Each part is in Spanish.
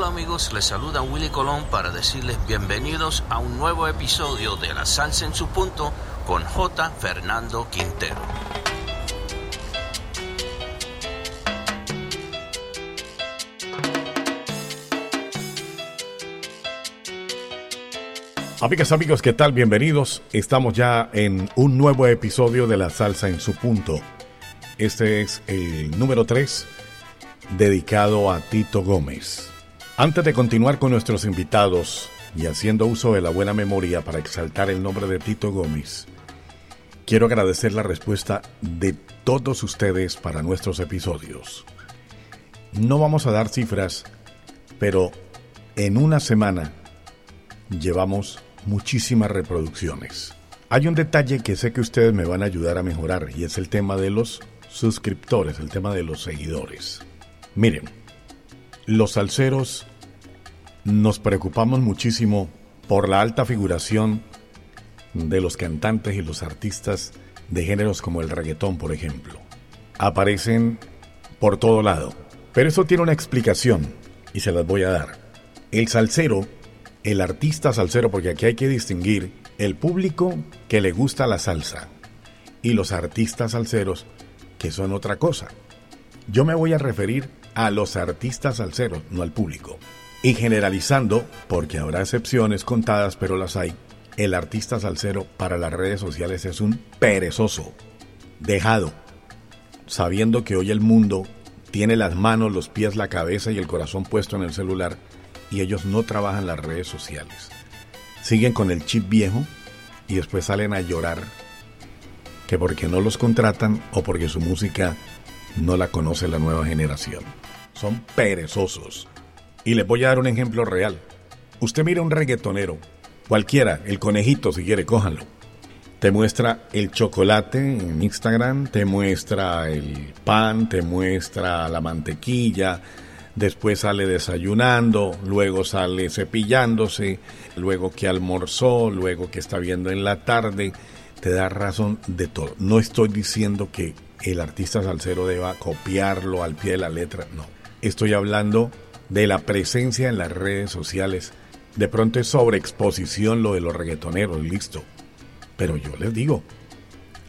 Hola amigos, les saluda Willy Colón para decirles bienvenidos a un nuevo episodio de La Salsa en su punto con J. Fernando Quintero. Amigas, amigos, ¿qué tal? Bienvenidos. Estamos ya en un nuevo episodio de La Salsa en su punto. Este es el número 3, dedicado a Tito Gómez. Antes de continuar con nuestros invitados y haciendo uso de la buena memoria para exaltar el nombre de Tito Gómez, quiero agradecer la respuesta de todos ustedes para nuestros episodios. No vamos a dar cifras, pero en una semana llevamos muchísimas reproducciones. Hay un detalle que sé que ustedes me van a ayudar a mejorar y es el tema de los suscriptores, el tema de los seguidores. Miren, los salseros nos preocupamos muchísimo por la alta figuración de los cantantes y los artistas de géneros como el reggaetón, por ejemplo. Aparecen por todo lado. Pero eso tiene una explicación y se las voy a dar. El salsero el artista salsero, porque aquí hay que distinguir el público que le gusta la salsa y los artistas salseros que son otra cosa. Yo me voy a referir a los artistas salseros, no al público. Y generalizando, porque habrá excepciones contadas, pero las hay, el artista salsero para las redes sociales es un perezoso, dejado, sabiendo que hoy el mundo tiene las manos, los pies, la cabeza y el corazón puesto en el celular y ellos no trabajan las redes sociales. Siguen con el chip viejo y después salen a llorar que porque no los contratan o porque su música no la conoce la nueva generación. Son perezosos. Y les voy a dar un ejemplo real. Usted mira un reggaetonero, cualquiera, el conejito si quiere, cójanlo. Te muestra el chocolate en Instagram, te muestra el pan, te muestra la mantequilla, después sale desayunando, luego sale cepillándose, luego que almorzó, luego que está viendo en la tarde, te da razón de todo. No estoy diciendo que el artista salsero deba copiarlo al pie de la letra, no. Estoy hablando de la presencia en las redes sociales. De pronto es sobreexposición lo de los reggaetoneros, listo. Pero yo les digo,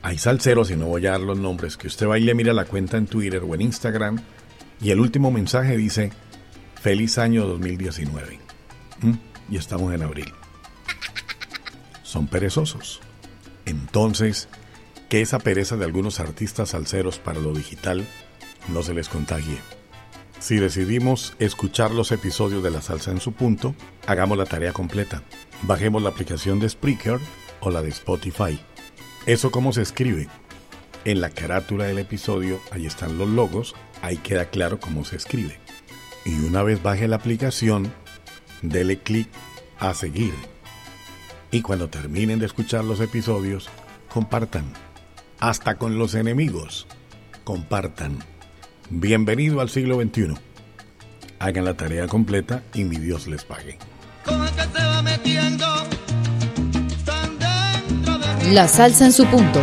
hay salseros, y no voy a dar los nombres, que usted va y le mira la cuenta en Twitter o en Instagram, y el último mensaje dice, feliz año 2019. ¿Mm? Y estamos en abril. Son perezosos. Entonces, que esa pereza de algunos artistas salseros para lo digital no se les contagie. Si decidimos escuchar los episodios de La Salsa en su punto, hagamos la tarea completa. Bajemos la aplicación de Spreaker o la de Spotify. ¿Eso cómo se escribe? En la carátula del episodio, ahí están los logos ahí queda claro cómo se escribe. Y una vez baje la aplicación, dele clic a seguir. Y cuando terminen de escuchar los episodios, compartan. Hasta con los enemigos, compartan. Bienvenido al siglo XXI. Hagan la tarea completa y mi Dios les pague. La salsa en su punto.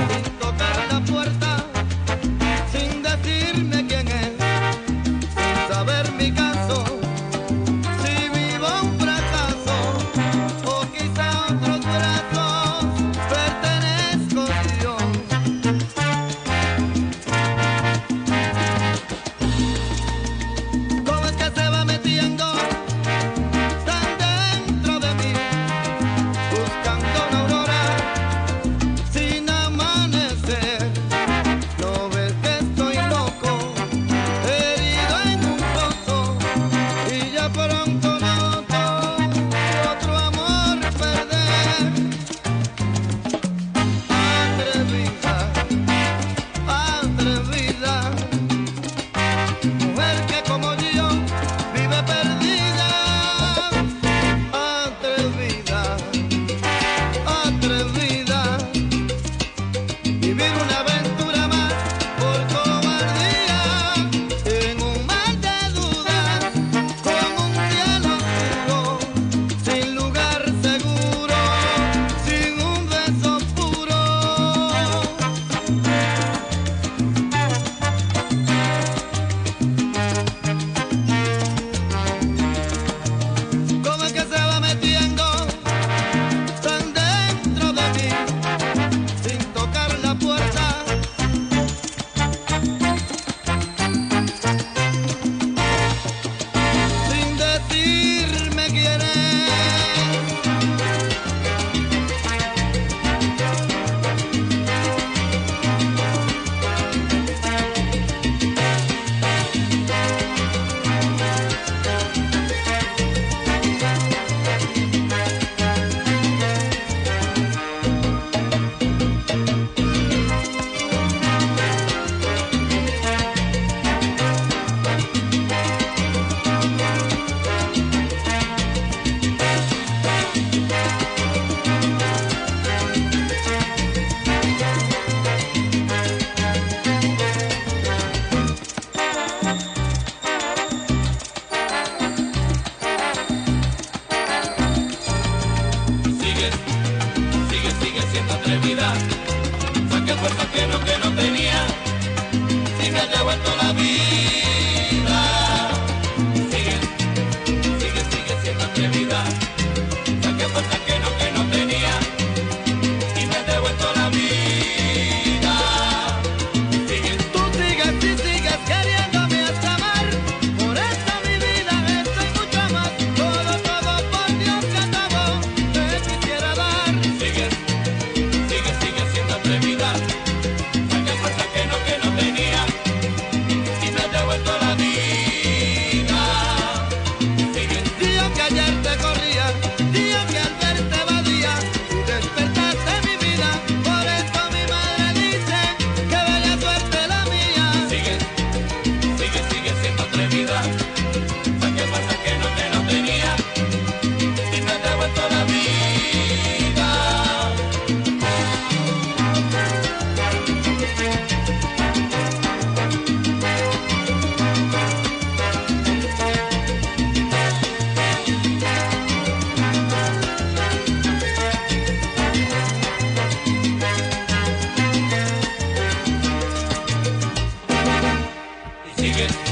it.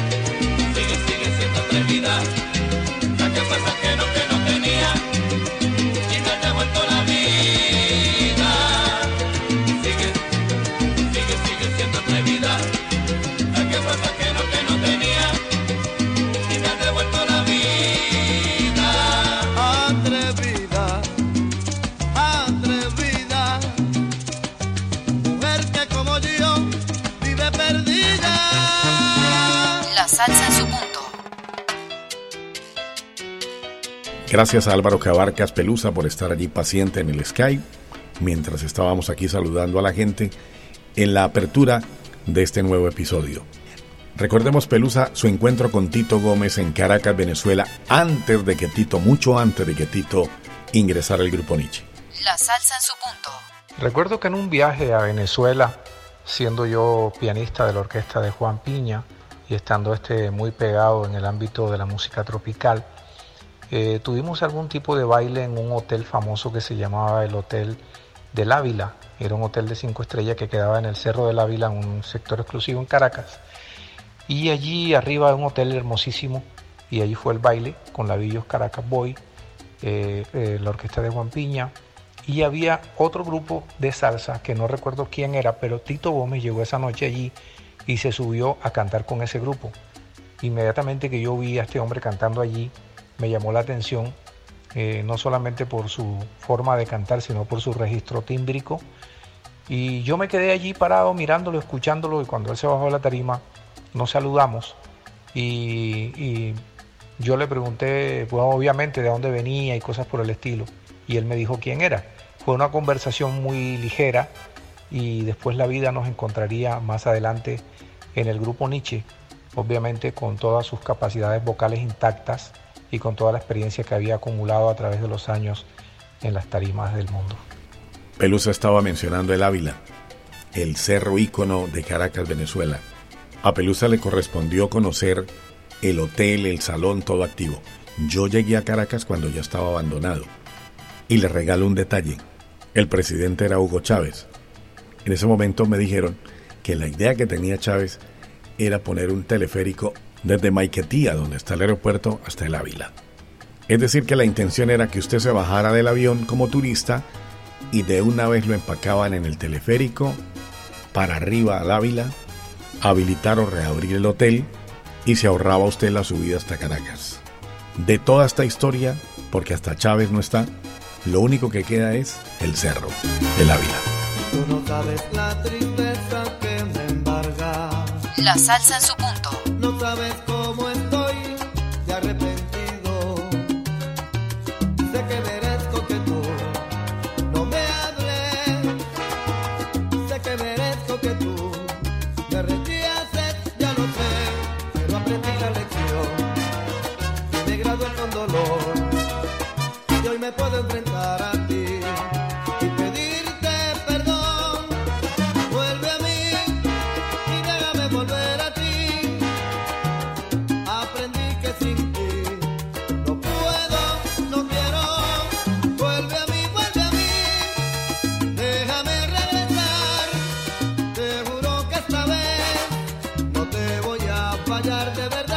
Gracias a Álvaro Cabarcas Pelusa por estar allí paciente en el Skype, mientras estábamos aquí saludando a la gente en la apertura de este nuevo episodio. Recordemos Pelusa su encuentro con Tito Gómez en Caracas, Venezuela, antes de que Tito, mucho antes de que Tito ingresara al grupo Nietzsche. La salsa en su punto. Recuerdo que en un viaje a Venezuela, siendo yo pianista de la orquesta de Juan Piña y estando este muy pegado en el ámbito de la música tropical, eh, tuvimos algún tipo de baile en un hotel famoso que se llamaba el Hotel del Ávila. Era un hotel de cinco estrellas que quedaba en el Cerro del Ávila, en un sector exclusivo en Caracas. Y allí arriba un hotel hermosísimo, y allí fue el baile con la Villos Caracas Boy, eh, eh, la orquesta de Juan Piña, y había otro grupo de salsa que no recuerdo quién era, pero Tito Gómez llegó esa noche allí y se subió a cantar con ese grupo. Inmediatamente que yo vi a este hombre cantando allí, me llamó la atención, eh, no solamente por su forma de cantar, sino por su registro tímbrico. Y yo me quedé allí parado mirándolo, escuchándolo, y cuando él se bajó de la tarima, nos saludamos. Y, yo le pregunté, pues obviamente, de dónde venía y cosas por el estilo. Y él me dijo quién era. Fue una conversación muy ligera y después la vida nos encontraría más adelante en el grupo Nietzsche, obviamente con todas sus capacidades vocales intactas y con toda la experiencia que había acumulado a través de los años en las tarimas del mundo. Pelusa estaba mencionando el Ávila, el cerro ícono de Caracas, Venezuela. A Pelusa le correspondió conocer el hotel, el salón, todo activo. Yo llegué a Caracas cuando ya estaba abandonado. Y le regalo un detalle. El presidente era Hugo Chávez. En ese momento me dijeron que la idea que tenía Chávez era poner un teleférico desde Maiquetía, donde está el aeropuerto, hasta el Ávila. Es decir, que la intención era que usted se bajara del avión como turista y de una vez lo empacaban en el teleférico para arriba al Ávila, habilitar o reabrir el hotel y se ahorraba usted la subida hasta Caracas. De toda esta historia, porque hasta Chávez no está, lo único que queda es el cerro, el Ávila. Tú no sabes la tristeza que me embarga. La salsa en su punto. No sabes cómo fallar de verdad.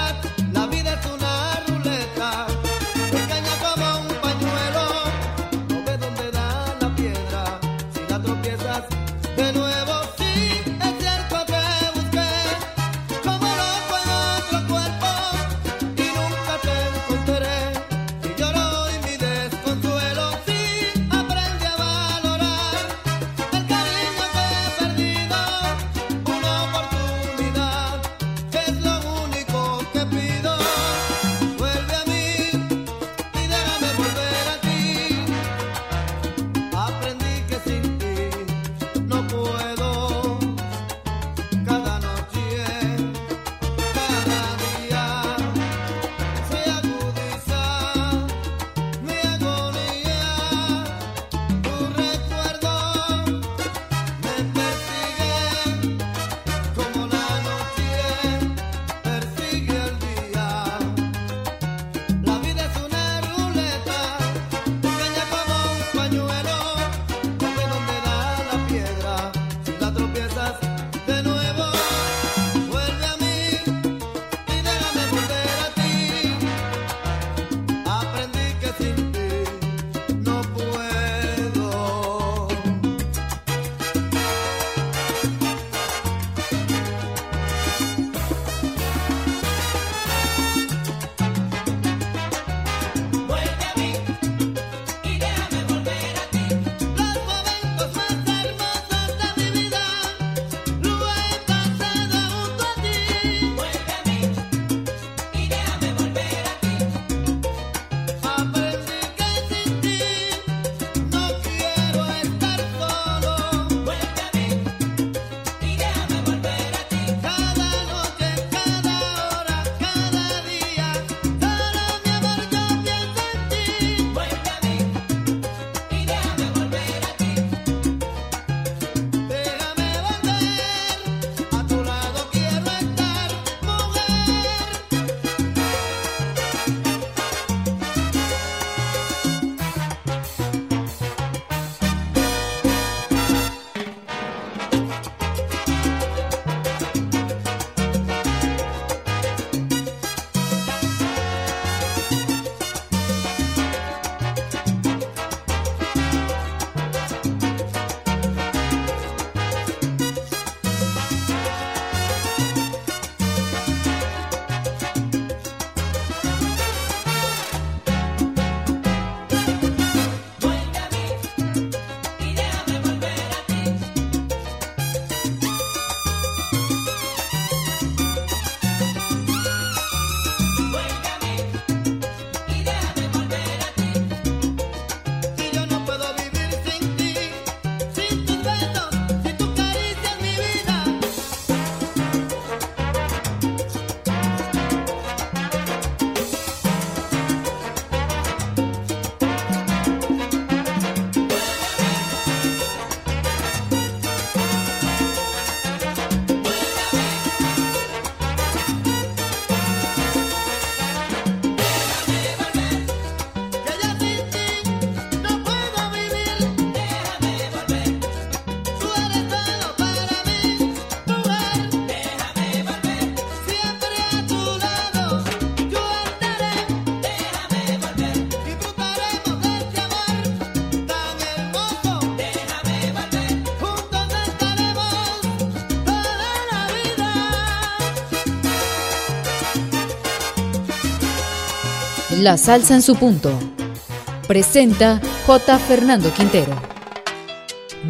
La salsa en su punto. Presenta J. Fernando Quintero.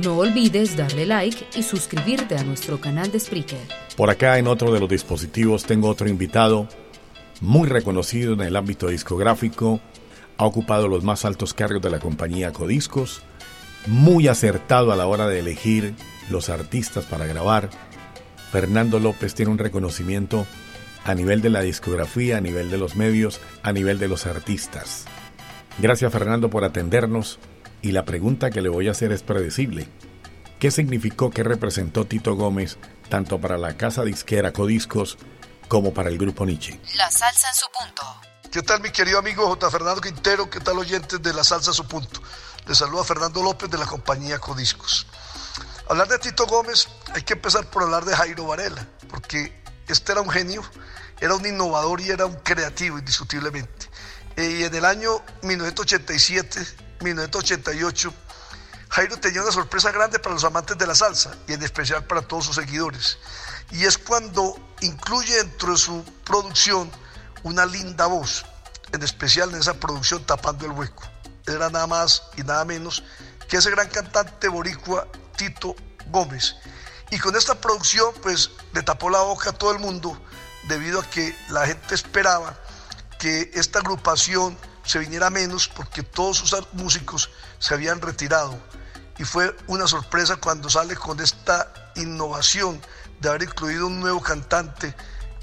No olvides darle like y suscribirte a nuestro canal de Spreaker. Por acá en otro de los dispositivos tengo otro invitado muy reconocido en el ámbito discográfico, ha ocupado los más altos cargos de la compañía Codiscos, muy acertado a la hora de elegir los artistas para grabar. Fernando López tiene un reconocimiento a nivel de la discografía, a nivel de los medios, a nivel de los artistas. Gracias Fernando por atendernos y la pregunta que le voy a hacer es predecible. ¿Qué significó que representó Tito Gómez tanto para la casa disquera Codiscos como para el grupo Nietzsche? La salsa en su punto. ¿Qué tal mi querido amigo J. Fernando Quintero? ¿Qué tal oyentes de La Salsa a su punto? Les saluda Fernando López de la compañía Codiscos. Hablar de Tito Gómez hay que empezar por hablar de Jairo Varela, porque este era un genio, era un innovador y era un creativo indiscutiblemente. Eh, y en el año 1987, 1988, Jairo tenía una sorpresa grande para los amantes de la salsa y en especial para todos sus seguidores. Y es cuando incluye dentro de su producción una linda voz, en especial en esa producción Tapando el Hueco. Era nada más y nada menos que ese gran cantante boricua Tito Gómez. Y con esta producción pues le tapó la boca a todo el mundo debido a que la gente esperaba que esta agrupación se viniera menos porque todos sus músicos se habían retirado. Y fue una sorpresa cuando sale con esta innovación de haber incluido un nuevo cantante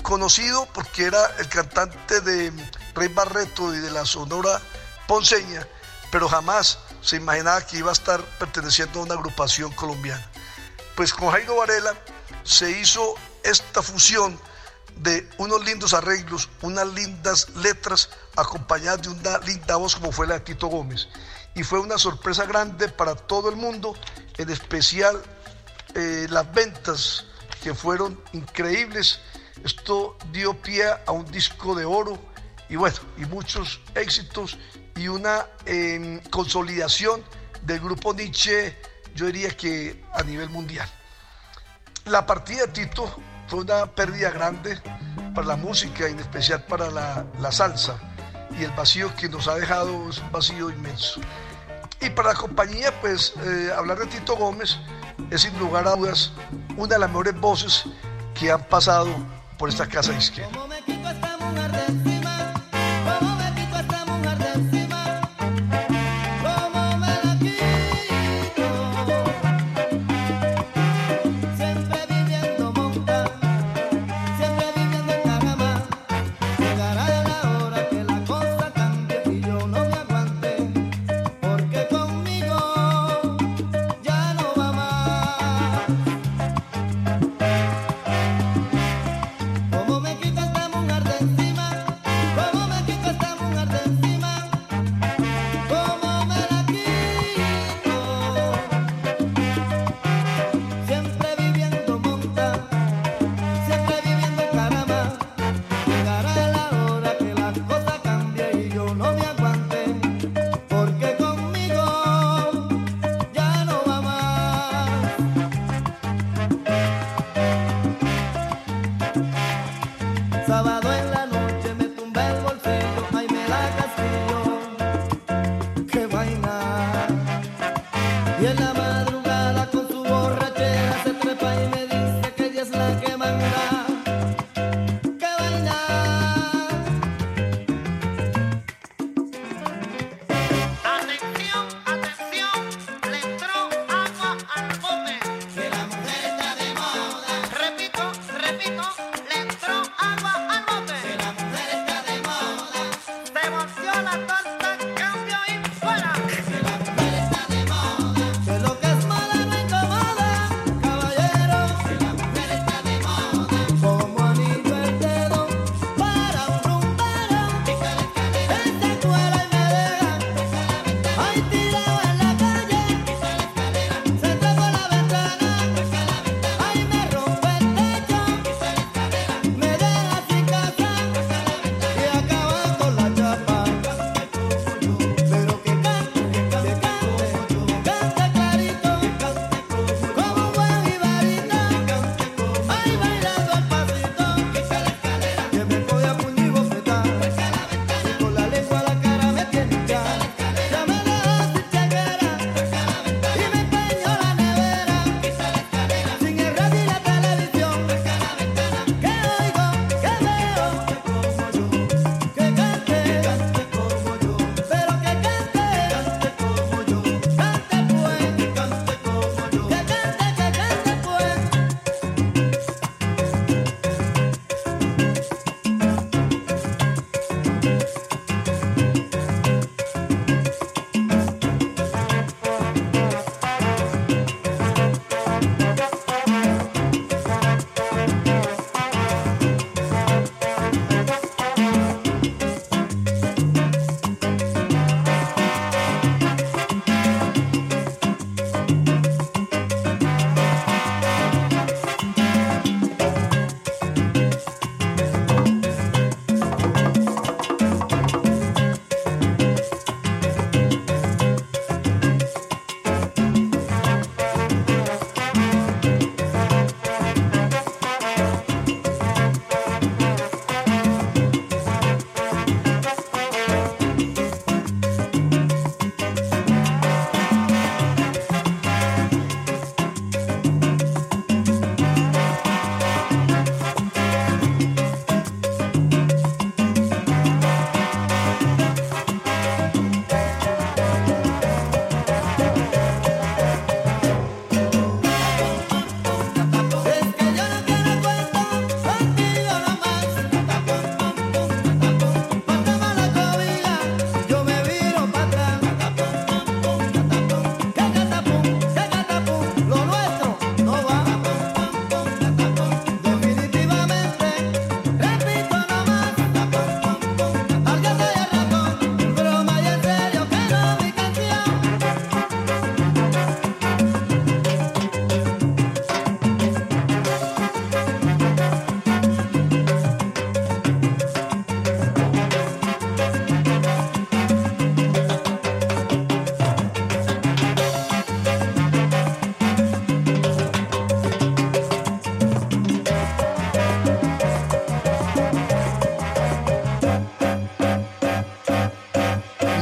conocido porque era el cantante de Rey Barreto y de la Sonora Ponceña, pero jamás se imaginaba que iba a estar perteneciendo a una agrupación colombiana. Pues con Jairo Varela se hizo esta fusión de unos lindos arreglos, unas lindas letras, acompañadas de una linda voz como fue la de Tito Gómez. Y fue una sorpresa grande para todo el mundo, en especial eh, las ventas que fueron increíbles. Esto dio pie a un disco de oro y bueno, y muchos éxitos y una em, consolidación del grupo Nietzsche, yo diría que a nivel mundial. La partida de Tito fue una pérdida grande para la música en especial para la, salsa y el vacío que nos ha dejado es un vacío inmenso. Y para la compañía, pues eh, hablar de Tito Gómez es sin lugar a dudas una de las mejores voces que han pasado por esta casa disquera.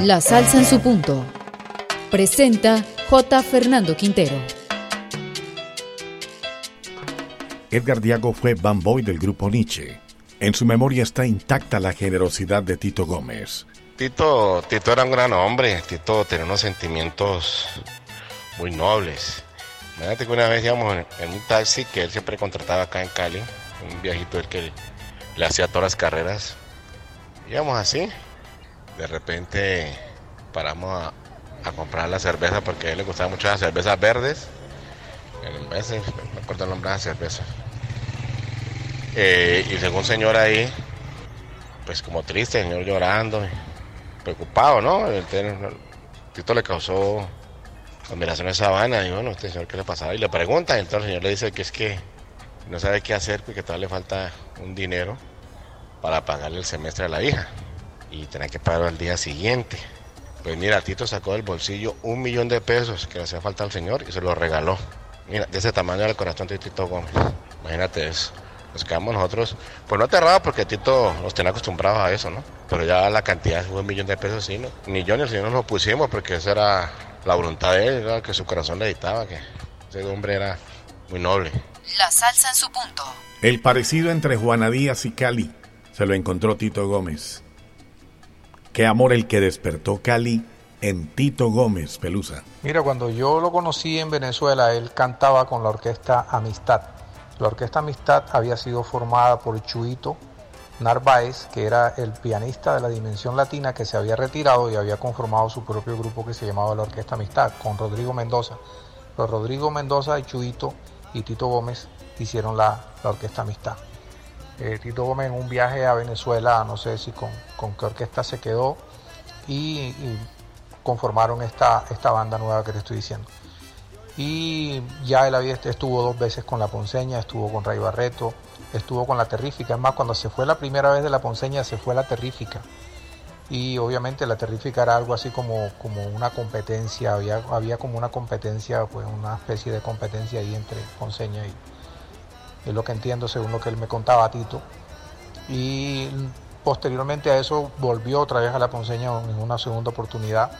La salsa en su punto. Presenta J. Fernando Quintero. Edgar Diago fue Boy del grupo Nietzsche. En su memoria está intacta la generosidad de Tito Gómez. Tito, Tito era un gran hombre, Tito tenía unos sentimientos muy nobles. Imagínate que una vez íbamos en, un taxi que él siempre contrataba acá en Cali, un viejito el que le hacía todas las carreras. Íbamos así, de repente paramos a, comprar la cerveza porque a él le gustaban mucho las cervezas verdes. En veces, me acuerdo el nombre de la cerveza. Eh, y según un señor ahí, pues como triste, el señor llorando, preocupado, ¿no? El, Tito le causó admiración a esa vaina y bueno, este señor qué le pasaba y le pregunta, y entonces el señor le dice que es que no sabe qué hacer porque todavía le falta un dinero para pagarle el semestre a la hija y tenía que pagarlo al día siguiente. Pues mira, Tito sacó del bolsillo un millón de pesos que le hacía falta al señor y se lo regaló. Mira, de ese tamaño era el corazón de Tito Gómez. Imagínate eso. Nos quedamos nosotros, pues no aterrados porque Tito nos tenía acostumbrados a eso, ¿no? Pero ya la cantidad fue un millón de pesos, sí, ¿no? Ni yo ni el señor nos lo pusimos porque esa era la voluntad de él, que su corazón le dictaba, que ese hombre era muy noble. La salsa en su punto. El parecido entre Juana Díaz y Cali se lo encontró Tito Gómez. Qué amor el que despertó Cali en Tito Gómez, Pelusa. Mira, cuando yo lo conocí en Venezuela, él cantaba con la orquesta Amistad. La orquesta Amistad había sido formada por Chuito Narváez, que era el pianista de la Dimensión Latina que se había retirado y había conformado su propio grupo que se llamaba la Orquesta Amistad, con Rodrigo Mendoza. Los Rodrigo Mendoza y Chuito y Tito Gómez hicieron la, Orquesta Amistad. Eh, Tito Gómez en un viaje a Venezuela, no sé si con, qué orquesta se quedó, y, conformaron esta, esta banda nueva que te estoy diciendo. Y ya él había, estuvo dos veces con La Ponceña, estuvo con Ray Barreto, estuvo con la terrífica. Es más, cuando se fue la primera vez de la Ponceña, se fue la terrífica. Y obviamente la terrífica era algo así como, como una competencia, había, había como una competencia, pues una especie de competencia ahí entre Ponceña y es lo que entiendo según lo que él me contaba Tito. Y posteriormente a eso volvió otra vez a la Ponceña en una segunda oportunidad.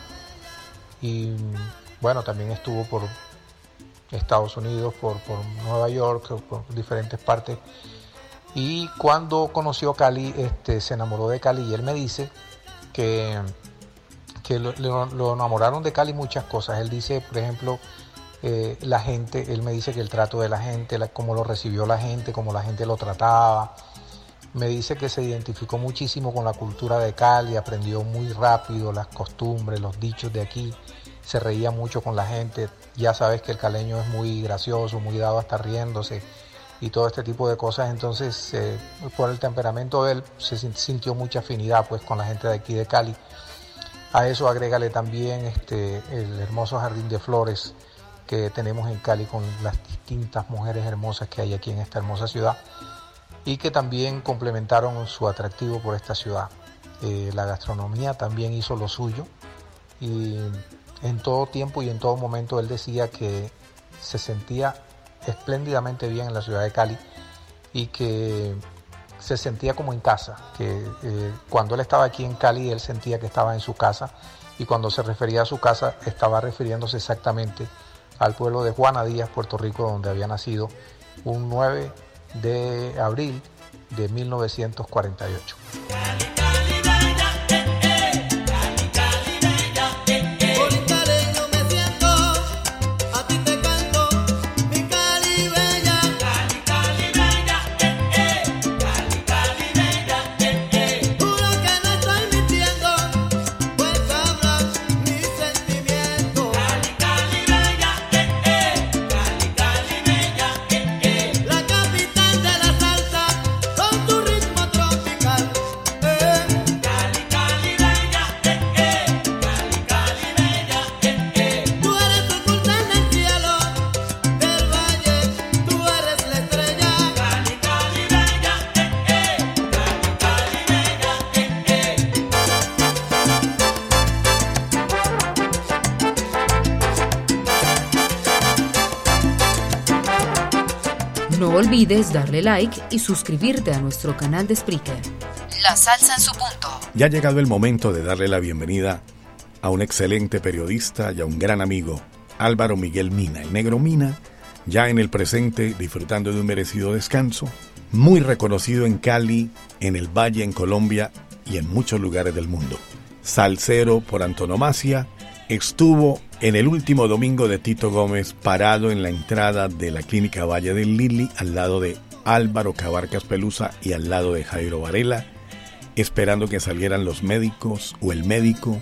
Y bueno, también estuvo por Estados Unidos, por, por Nueva York, por diferentes partes y cuando conoció Cali, este, se enamoró de Cali y él me dice que, que lo, enamoraron de Cali muchas cosas. Él dice, por ejemplo, eh, la gente, él me dice que el trato de la gente, cómo lo recibió la gente, cómo la gente lo trataba. Me dice que se identificó muchísimo con la cultura de Cali, aprendió muy rápido las costumbres, los dichos de aquí, se reía mucho con la gente. Ya sabes que el caleño es muy gracioso, muy dado a estar riéndose y todo este tipo de cosas. Entonces, eh, por el temperamento de él, se sintió mucha afinidad pues con la gente de aquí de Cali. A eso agrégale también este, el hermoso jardín de flores que tenemos en Cali con las distintas mujeres hermosas que hay aquí en esta hermosa ciudad y que también complementaron su atractivo por esta ciudad. Eh, la gastronomía también hizo lo suyo y en todo tiempo y en todo momento él decía que se sentía espléndidamente bien en la ciudad de Cali y que se sentía como en casa, que eh, cuando él estaba aquí en Cali él sentía que estaba en su casa y cuando se refería a su casa estaba refiriéndose exactamente al pueblo de Juana Díaz, Puerto Rico, donde había nacido un 9 de abril de 1948. Olvides darle like y suscribirte a nuestro canal de Spreaker. La salsa en su punto. Ya ha llegado el momento de darle la bienvenida a un excelente periodista y a un gran amigo, Álvaro Miguel Mina, el negro Mina, ya en el presente disfrutando de un merecido descanso, muy reconocido en Cali, en el Valle, en Colombia y en muchos lugares del mundo. Salcero por antonomasia, estuvo en el último domingo de Tito Gómez parado en la entrada de la clínica Valle del Lili al lado de Álvaro Cabarcas Pelusa y al lado de Jairo Varela, esperando que salieran los médicos o el médico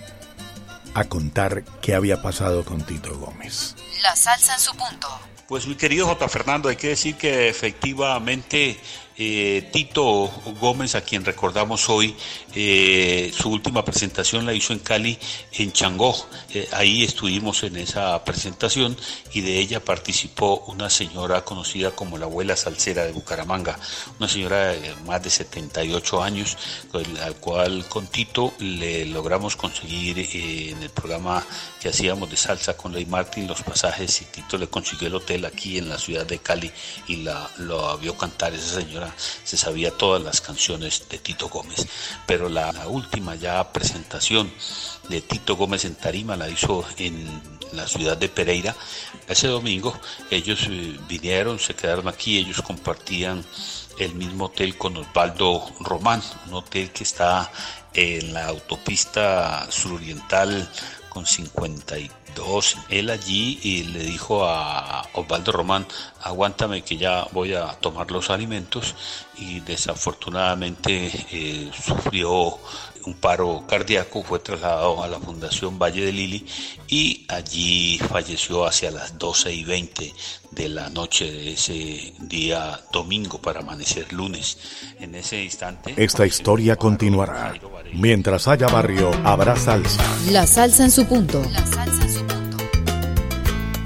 a contar qué había pasado con Tito Gómez. La salsa en su punto. Pues mi querido J. Fernando, hay que decir que efectivamente eh, Tito Gómez, a quien recordamos hoy, eh, su última presentación la hizo en Cali, en Changó. Eh, ahí estuvimos en esa presentación y de ella participó una señora conocida como la abuela salsera de Bucaramanga, una señora de más de 78 años, al cual con Tito le logramos conseguir en el programa que hacíamos de salsa con Ley Martín los pasajes y Tito le consiguió el hotel aquí en la ciudad de Cali y la, lo vio cantar esa señora se sabía todas las canciones de Tito Gómez, pero la, última ya presentación de Tito Gómez en Tarima la hizo en la ciudad de Pereira. Ese domingo ellos eh, vinieron, se quedaron aquí, ellos compartían el mismo hotel con Osvaldo Román, un hotel que está en la autopista suroriental con 52. Él allí y le dijo a Osvaldo Román, aguántame que ya voy a tomar los alimentos y desafortunadamente eh, sufrió un paro cardíaco, fue trasladado a la Fundación Valle de Lili y allí falleció hacia las 12 y 20 de la noche de ese día domingo para amanecer lunes. En ese instante... Esta historia continuará. Mientras haya barrio, habrá salsa. La salsa en su punto. La salsa en su punto.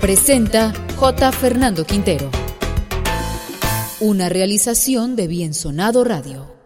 Presenta J. Fernando Quintero. Una realización de Bien Sonado Radio.